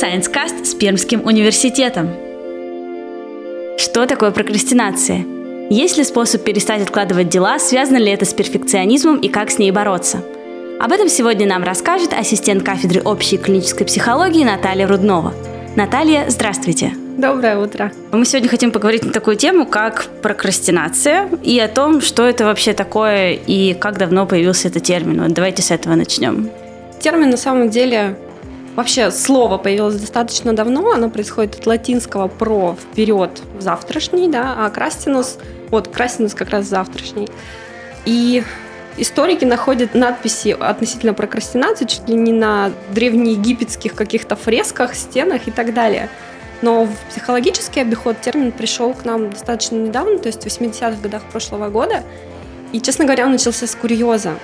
Science Cast с Пермским университетом. Что такое прокрастинация? Есть ли способ перестать откладывать дела, связано ли это с перфекционизмом и как с ней бороться? Об этом сегодня нам расскажет ассистент кафедры общей клинической психологии Наталья Руднова. Наталья, здравствуйте. Доброе утро. Мы сегодня хотим поговорить на такую тему, как прокрастинация, и о том, что это вообще такое и как давно появился этот термин. Вот давайте с этого начнем. Термин на самом деле Вообще слово появилось достаточно давно, оно происходит от латинского про вперед в завтрашний, да, а крастинус, вот крастинус как раз завтрашний. И историки находят надписи относительно прокрастинации чуть ли не на древнеегипетских каких-то фресках, стенах и так далее. Но в психологический обиход термин пришел к нам достаточно недавно, то есть в 80-х годах прошлого года. И, честно говоря, он начался с курьеза.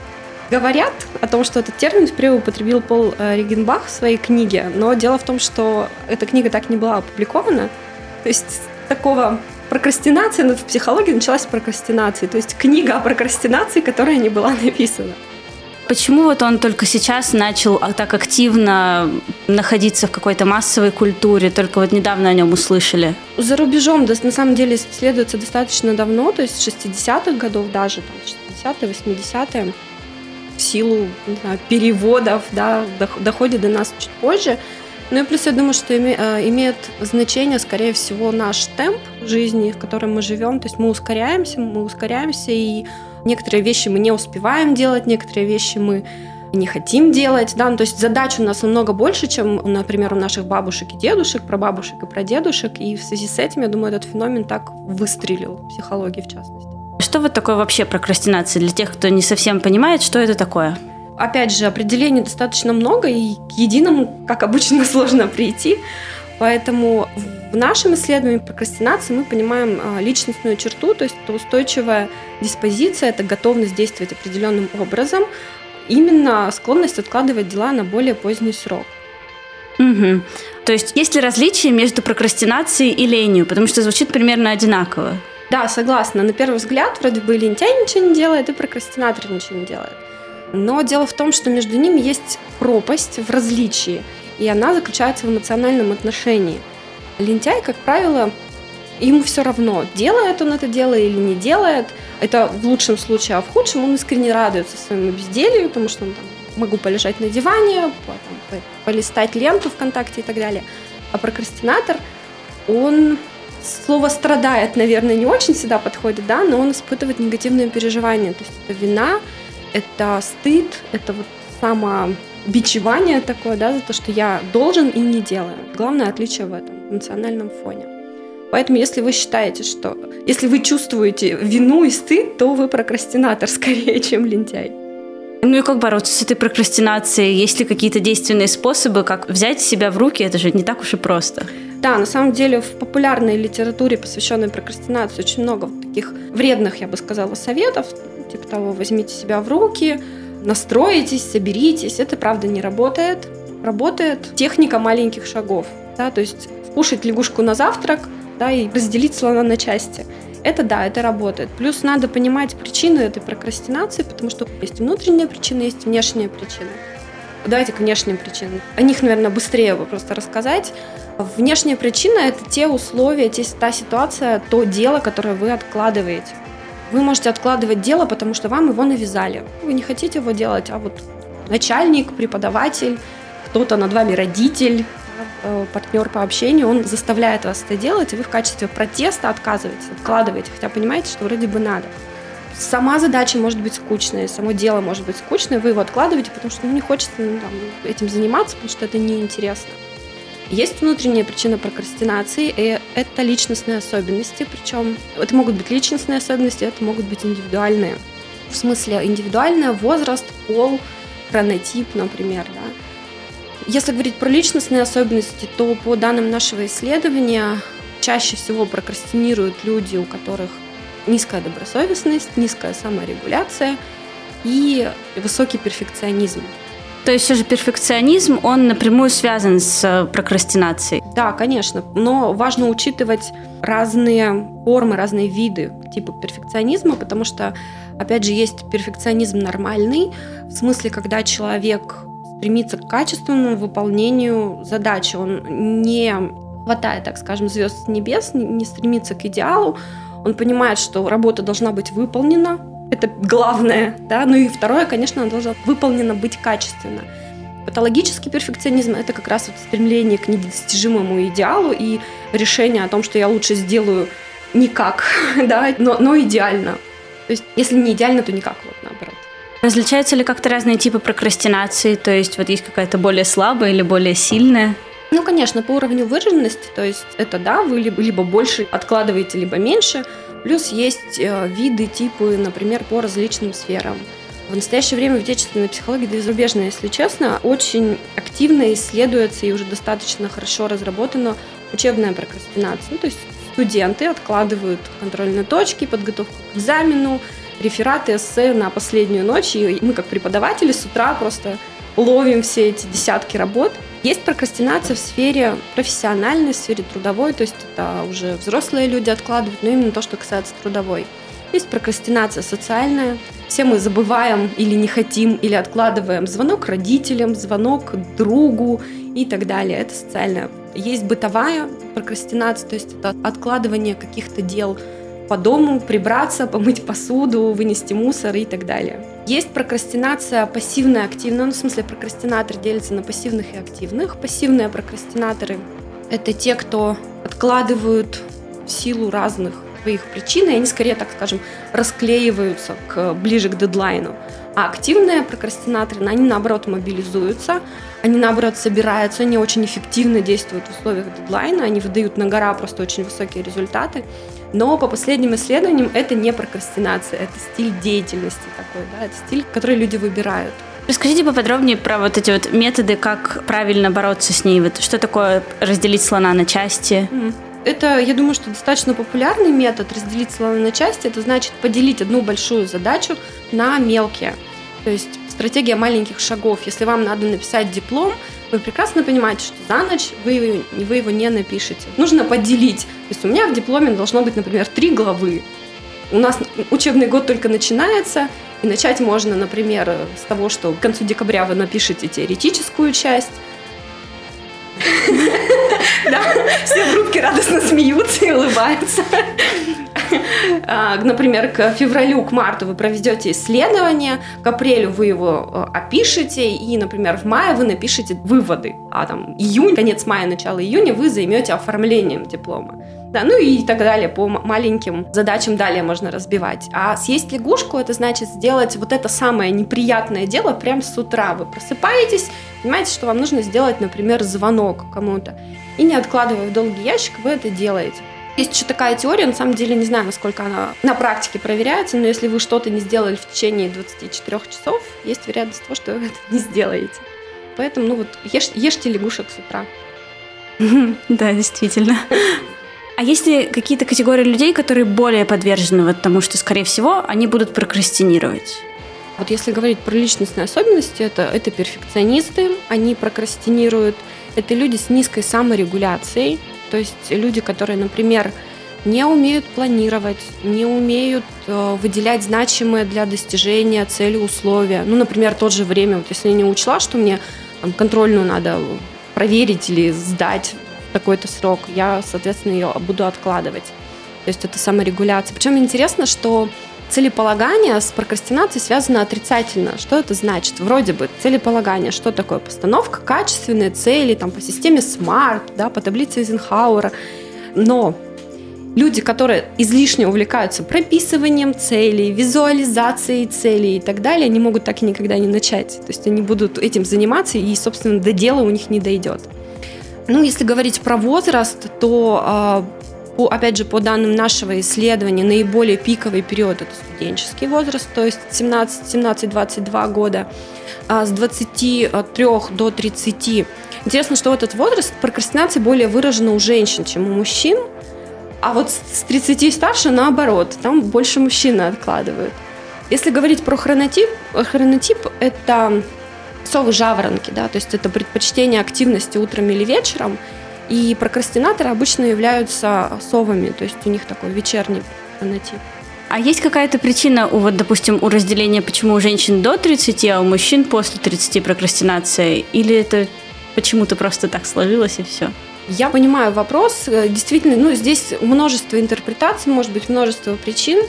Говорят о том, что этот термин впервые употребил Пол э, Ригенбах в своей книге, но дело в том, что эта книга так не была опубликована. То есть такого прокрастинация в психологии началась с прокрастинации, то есть книга о прокрастинации, которая не была написана. Почему вот он только сейчас начал а, так активно находиться в какой-то массовой культуре, только вот недавно о нем услышали? За рубежом, на самом деле, исследуется достаточно давно, то есть с 60-х годов даже, там, 60-е, 80-е, в силу знаю, переводов, да, доходит до нас чуть позже. Ну и плюс я думаю, что име, э, имеет значение, скорее всего, наш темп жизни, в котором мы живем. То есть мы ускоряемся, мы ускоряемся, и некоторые вещи мы не успеваем делать, некоторые вещи мы не хотим делать, да, ну, то есть задач у нас намного больше, чем, например, у наших бабушек и дедушек, про бабушек и про дедушек, и в связи с этим, я думаю, этот феномен так выстрелил в психологии в частности. Что вот такое вообще прокрастинация для тех, кто не совсем понимает, что это такое? Опять же, определений достаточно много, и к единому, как обычно, сложно прийти. Поэтому в нашем исследовании прокрастинации мы понимаем а, личностную черту, то есть это устойчивая диспозиция, это готовность действовать определенным образом, именно склонность откладывать дела на более поздний срок. Угу. То есть есть ли различия между прокрастинацией и ленью? Потому что звучит примерно одинаково. Да, согласна. На первый взгляд вроде бы лентяй ничего не делает, и прокрастинатор ничего не делает. Но дело в том, что между ними есть пропасть в различии, и она заключается в эмоциональном отношении. Лентяй, как правило, ему все равно, делает он это дело или не делает. Это в лучшем случае, а в худшем он искренне радуется своему безделью, потому что он там могу полежать на диване, там, полистать ленту ВКонтакте и так далее. А прокрастинатор, он слово страдает, наверное, не очень всегда подходит, да, но он испытывает негативные переживания. То есть это вина, это стыд, это вот самобичевание такое, да, за то, что я должен и не делаю. Главное отличие в этом эмоциональном фоне. Поэтому, если вы считаете, что если вы чувствуете вину и стыд, то вы прокрастинатор скорее, чем лентяй. Ну и как бороться с этой прокрастинацией? Есть ли какие-то действенные способы, как взять себя в руки? Это же не так уж и просто. Да, на самом деле в популярной литературе, посвященной прокрастинации, очень много вот таких вредных, я бы сказала, советов, типа того, возьмите себя в руки, настроитесь, соберитесь. Это, правда, не работает. Работает техника маленьких шагов. Да, то есть кушать лягушку на завтрак да, и разделить слона на части. Это да, это работает. Плюс надо понимать причины этой прокрастинации, потому что есть внутренняя причина, есть внешняя причина. Давайте к внешним причинам. О них, наверное, быстрее бы просто рассказать. Внешняя причина – это те условия, те, та ситуация, то дело, которое вы откладываете. Вы можете откладывать дело, потому что вам его навязали. Вы не хотите его делать, а вот начальник, преподаватель, кто-то над вами родитель, э, партнер по общению, он заставляет вас это делать, и вы в качестве протеста отказываетесь, откладываете, хотя понимаете, что вроде бы надо. Сама задача может быть скучная, само дело может быть скучное, вы его откладываете, потому что ну, не хочется ну, там, этим заниматься, потому что это неинтересно. Есть внутренняя причина прокрастинации, и это личностные особенности, причем это могут быть личностные особенности, это могут быть индивидуальные. В смысле индивидуальный возраст, пол, хронотип, например, да. Если говорить про личностные особенности, то по данным нашего исследования чаще всего прокрастинируют люди, у которых низкая добросовестность, низкая саморегуляция и высокий перфекционизм. То есть все же перфекционизм, он напрямую связан с э, прокрастинацией? Да, конечно. Но важно учитывать разные формы, разные виды типа перфекционизма, потому что, опять же, есть перфекционизм нормальный, в смысле, когда человек стремится к качественному выполнению задачи. Он не хватает, так скажем, звезд с небес, не стремится к идеалу. Он понимает, что работа должна быть выполнена. Это главное. Да? Ну и второе, конечно, она должна выполнена быть качественно. Патологический перфекционизм – это как раз вот стремление к недостижимому идеалу и решение о том, что я лучше сделаю никак, да, но, но идеально. То есть, если не идеально, то никак, вот наоборот. Различаются ли как-то разные типы прокрастинации? То есть вот есть какая-то более слабая или более сильная? Ну, конечно, по уровню выраженности, то есть это да, вы либо, либо больше откладываете, либо меньше. Плюс есть э, виды, типы, например, по различным сферам. В настоящее время в отечественной психологии, да и зарубежной, если честно, очень активно исследуется и уже достаточно хорошо разработана учебная прокрастинация. Ну, то есть студенты откладывают контрольные точки, подготовку к экзамену, рефераты, эссе на последнюю ночь. И мы, как преподаватели, с утра просто ловим все эти десятки работ. Есть прокрастинация в сфере профессиональной, в сфере трудовой, то есть это уже взрослые люди откладывают, но именно то, что касается трудовой. Есть прокрастинация социальная. Все мы забываем или не хотим, или откладываем звонок родителям, звонок другу и так далее. Это социальная. Есть бытовая прокрастинация, то есть это откладывание каких-то дел по дому, прибраться, помыть посуду, вынести мусор и так далее. Есть прокрастинация пассивная, активная. Ну, в смысле, прокрастинатор делится на пассивных и активных. Пассивные прокрастинаторы – это те, кто откладывают в силу разных своих причин, и они скорее, так скажем, расклеиваются к, ближе к дедлайну. А активные прокрастинаторы, они наоборот мобилизуются, они наоборот собираются, они очень эффективно действуют в условиях дедлайна, они выдают на гора просто очень высокие результаты. Но по последним исследованиям это не прокрастинация, это стиль деятельности такой, да, это стиль, который люди выбирают. Расскажите поподробнее про вот эти вот методы, как правильно бороться с ней. Вот что такое разделить слона на части? Mm. Это, я думаю, что достаточно популярный метод разделить слова на части. Это значит поделить одну большую задачу на мелкие. То есть стратегия маленьких шагов. Если вам надо написать диплом, вы прекрасно понимаете, что за ночь вы, вы его не напишете. Нужно поделить. То есть у меня в дипломе должно быть, например, три главы. У нас учебный год только начинается, и начать можно, например, с того, что к концу декабря вы напишете теоретическую часть, да, все в рубке радостно смеются и улыбаются. А, например, к февралю, к марту вы проведете исследование, к апрелю вы его э, опишете, и, например, в мае вы напишете выводы, а там июнь, конец мая, начало июня вы займете оформлением диплома. Да, ну и так далее, по маленьким задачам далее можно разбивать. А съесть лягушку, это значит сделать вот это самое неприятное дело прямо с утра. Вы просыпаетесь, понимаете, что вам нужно сделать, например, звонок кому-то. И не откладывая в долгий ящик, вы это делаете. Есть еще такая теория, на самом деле не знаю, насколько она на практике проверяется, но если вы что-то не сделали в течение 24 часов, есть вероятность того, что вы это не сделаете. Поэтому, ну вот, ешь, ешьте лягушек с утра. Да, действительно. А есть ли какие-то категории людей, которые более подвержены вот тому, что, скорее всего, они будут прокрастинировать? Вот если говорить про личностные особенности, это, это перфекционисты, они прокрастинируют. Это люди с низкой саморегуляцией, то есть люди, которые, например, не умеют планировать, не умеют э, выделять значимые для достижения цели условия. Ну, например, тот же время, вот если я не учла, что мне там, контрольную надо проверить или сдать такой-то срок, я, соответственно, ее буду откладывать. То есть это саморегуляция. Причем интересно, что целеполагание с прокрастинацией связано отрицательно. Что это значит? Вроде бы целеполагание, что такое? Постановка качественной цели там, по системе SMART, да, по таблице Эйзенхауэра. Но люди, которые излишне увлекаются прописыванием целей, визуализацией целей и так далее, они могут так и никогда не начать. То есть они будут этим заниматься, и, собственно, до дела у них не дойдет. Ну, если говорить про возраст, то, а, опять же, по данным нашего исследования, наиболее пиковый период – это студенческий возраст, то есть 17-22 года, а с 23 до 30. Интересно, что в этот возраст прокрастинация более выражена у женщин, чем у мужчин, а вот с 30 и старше наоборот, там больше мужчины откладывают. Если говорить про хронотип, хронотип – это совы жаворонки, да, то есть это предпочтение активности утром или вечером, и прокрастинаторы обычно являются совами, то есть у них такой вечерний фенотип. А есть какая-то причина, у, вот, допустим, у разделения, почему у женщин до 30, а у мужчин после 30 прокрастинация? Или это почему-то просто так сложилось и все? Я понимаю вопрос. Э, действительно, ну, здесь множество интерпретаций, может быть, множество причин.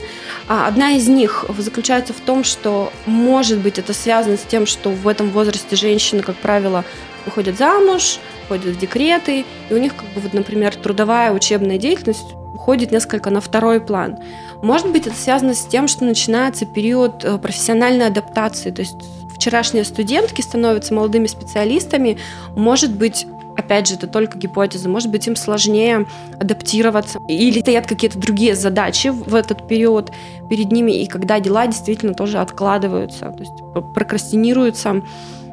А одна из них заключается в том, что, может быть, это связано с тем, что в этом возрасте женщины, как правило, выходят замуж, ходят в декреты, и у них, как бы, вот, например, трудовая учебная деятельность уходит несколько на второй план. Может быть, это связано с тем, что начинается период э, профессиональной адаптации, то есть вчерашние студентки становятся молодыми специалистами, может быть, опять же, это только гипотеза, может быть, им сложнее адаптироваться, или стоят какие-то другие задачи в этот период перед ними, и когда дела действительно тоже откладываются, то есть прокрастинируются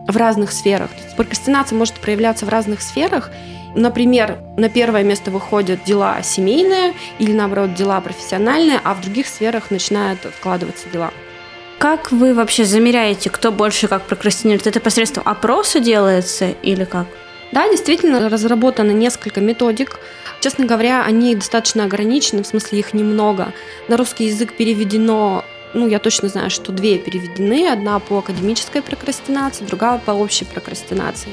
в разных сферах. Прокрастинация может проявляться в разных сферах, Например, на первое место выходят дела семейные или, наоборот, дела профессиональные, а в других сферах начинают откладываться дела. Как вы вообще замеряете, кто больше как прокрастинирует? Это посредством опроса делается или как? Да, действительно, разработано несколько методик. Честно говоря, они достаточно ограничены, в смысле их немного. На русский язык переведено, ну, я точно знаю, что две переведены. Одна по академической прокрастинации, другая по общей прокрастинации.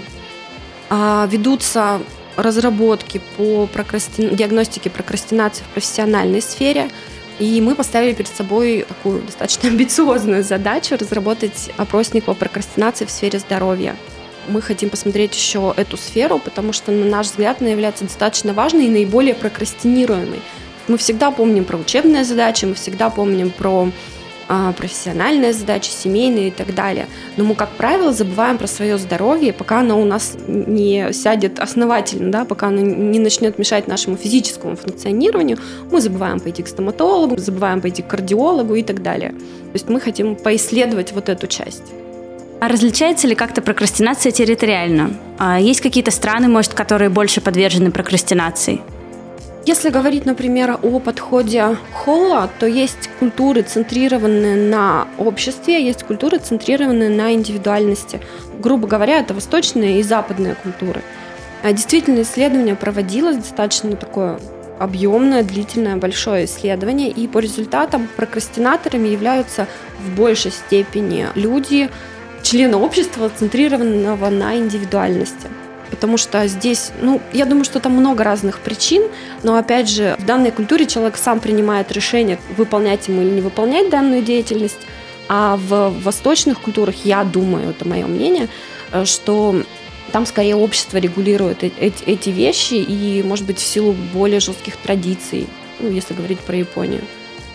А, ведутся разработки по прокрасти... диагностике прокрастинации в профессиональной сфере. И мы поставили перед собой такую достаточно амбициозную задачу разработать опросник по прокрастинации в сфере здоровья мы хотим посмотреть еще эту сферу, потому что, на наш взгляд, она является достаточно важной и наиболее прокрастинируемой. Мы всегда помним про учебные задачи, мы всегда помним про а, профессиональные задачи, семейные и так далее. Но мы, как правило, забываем про свое здоровье, пока оно у нас не сядет основательно, да, пока оно не начнет мешать нашему физическому функционированию, мы забываем пойти к стоматологу, забываем пойти к кардиологу и так далее. То есть мы хотим поисследовать вот эту часть. А различается ли как-то прокрастинация территориально? А есть какие-то страны, может, которые больше подвержены прокрастинации? Если говорить, например, о подходе Холла, то есть культуры, центрированные на обществе, есть культуры, центрированные на индивидуальности. Грубо говоря, это восточные и западные культуры. А действительно, исследование проводилось достаточно такое объемное, длительное, большое исследование, и по результатам прокрастинаторами являются в большей степени люди, члена общества, центрированного на индивидуальности. Потому что здесь, ну, я думаю, что там много разных причин, но опять же, в данной культуре человек сам принимает решение, выполнять ему или не выполнять данную деятельность. А в восточных культурах, я думаю, это мое мнение, э, что там скорее общество регулирует эти, эти вещи, и, может быть, в силу более жестких традиций, ну, если говорить про Японию,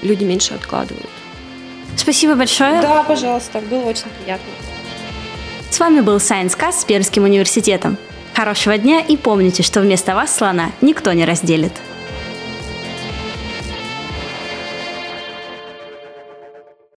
люди меньше откладывают. Спасибо большое. Да, пожалуйста, было очень приятно. С вами был Science Cast с Пермским университетом. Хорошего дня и помните, что вместо вас слона никто не разделит.